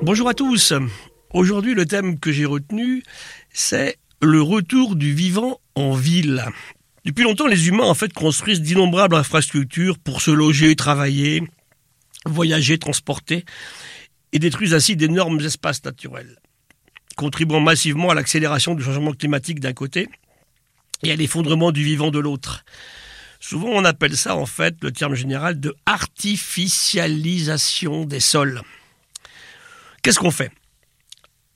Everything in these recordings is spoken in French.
Bonjour à tous. Aujourd'hui, le thème que j'ai retenu, c'est le retour du vivant en ville. Depuis longtemps, les humains en fait construisent d'innombrables infrastructures pour se loger, travailler, voyager, transporter, et détruisent ainsi d'énormes espaces naturels, contribuant massivement à l'accélération du changement climatique d'un côté et à l'effondrement du vivant de l'autre. Souvent, on appelle ça en fait le terme général de artificialisation des sols. Qu'est-ce qu'on fait?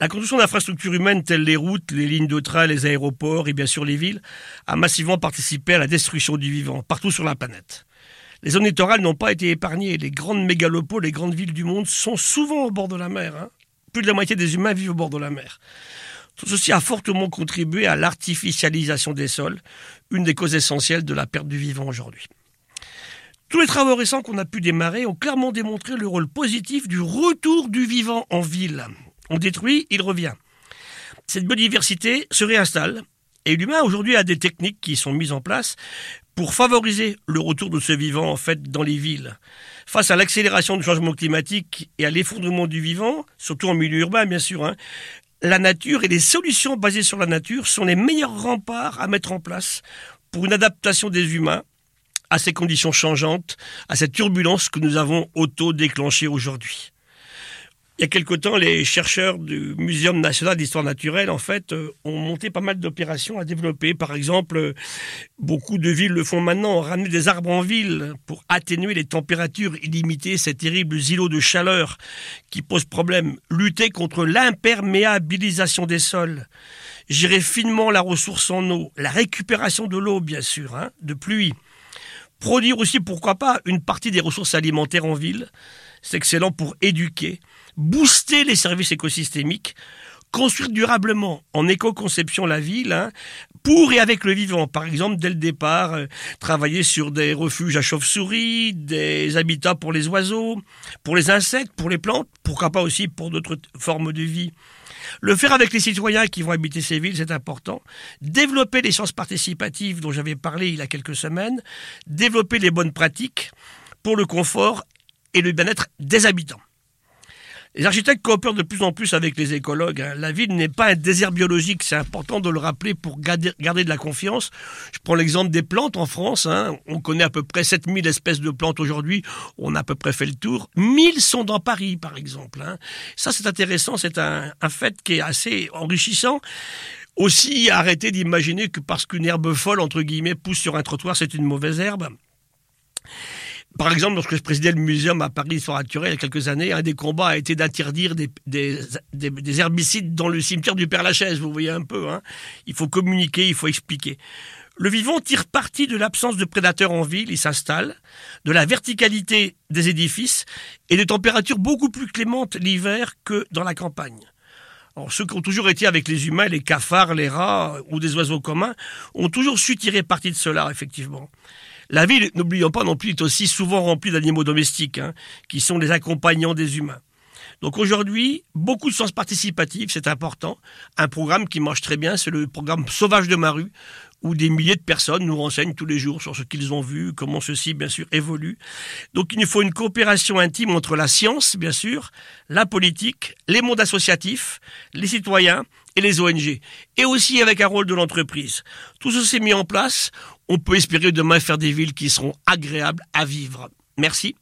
La construction d'infrastructures humaines telles les routes, les lignes de train, les aéroports et bien sûr les villes a massivement participé à la destruction du vivant partout sur la planète. Les zones littorales n'ont pas été épargnées. Les grandes mégalopoles, les grandes villes du monde sont souvent au bord de la mer. Hein. Plus de la moitié des humains vivent au bord de la mer. Tout ceci a fortement contribué à l'artificialisation des sols, une des causes essentielles de la perte du vivant aujourd'hui. Tous les travaux récents qu'on a pu démarrer ont clairement démontré le rôle positif du retour du vivant en ville. On détruit, il revient. Cette biodiversité se réinstalle et l'humain aujourd'hui a des techniques qui sont mises en place pour favoriser le retour de ce vivant en fait dans les villes. Face à l'accélération du changement climatique et à l'effondrement du vivant, surtout en milieu urbain bien sûr, hein, la nature et les solutions basées sur la nature sont les meilleurs remparts à mettre en place pour une adaptation des humains à ces conditions changeantes, à cette turbulence que nous avons auto-déclenchée aujourd'hui. Il y a quelque temps, les chercheurs du Muséum national d'histoire naturelle, en fait, euh, ont monté pas mal d'opérations à développer. Par exemple, euh, beaucoup de villes le font maintenant, ont ramené des arbres en ville pour atténuer les températures illimitées, ces terribles îlots de chaleur qui posent problème. Lutter contre l'imperméabilisation des sols. Gérer finement la ressource en eau, la récupération de l'eau, bien sûr, hein, de pluie. Produire aussi, pourquoi pas, une partie des ressources alimentaires en ville. C'est excellent pour éduquer booster les services écosystémiques, construire durablement en éco-conception la ville, hein, pour et avec le vivant. Par exemple, dès le départ, euh, travailler sur des refuges à chauves-souris, des habitats pour les oiseaux, pour les insectes, pour les plantes, pourquoi pas aussi pour d'autres formes de vie. Le faire avec les citoyens qui vont habiter ces villes, c'est important. Développer les sciences participatives dont j'avais parlé il y a quelques semaines. Développer les bonnes pratiques pour le confort et le bien-être des habitants. Les architectes coopèrent de plus en plus avec les écologues. Hein. La ville n'est pas un désert biologique, c'est important de le rappeler pour garder, de la confiance. Je prends l'exemple des plantes en France. Hein. On connaît à peu près 7000 espèces de plantes aujourd'hui. On a à peu près fait le tour. 1000 sont dans Paris, par exemple. Hein. Ça, c'est intéressant. C'est un, un fait qui est assez enrichissant. Aussi, arrêter d'imaginer que parce qu'une herbe folle, entre guillemets, pousse sur un trottoir, c'est une mauvaise herbe. Par exemple, lorsque je présidais le muséum à Paris sur naturelle il y a quelques années, un des combats a été d'interdire des, des, herbicides dans le cimetière du Père-Lachaise, vous voyez un peu. Hein. Il faut communiquer, il faut expliquer. Le vivant tire parti de l'absence de prédateurs en ville, il s'installe, de la verticalité des édifices et de températures beaucoup plus clémentes l'hiver que dans la campagne. Alors, ceux qui ont toujours été avec les humains, les cafards, les rats ou des oiseaux communs, ont toujours su tirer parti de cela, effectivement. La ville, n'oublions pas non plus, est aussi souvent remplie d'animaux domestiques, hein, qui sont les accompagnants des humains. Donc aujourd'hui, beaucoup de sens participatif, c'est important. Un programme qui marche très bien, c'est le programme Sauvage de ma rue, où des milliers de personnes nous renseignent tous les jours sur ce qu'ils ont vu, comment ceci, bien sûr, évolue. Donc il nous faut une coopération intime entre la science, bien sûr, la politique, les mondes associatifs, les citoyens et les ONG, et aussi avec un rôle de l'entreprise. Tout ceci mis en place, on peut espérer demain faire des villes qui seront agréables à vivre. Merci.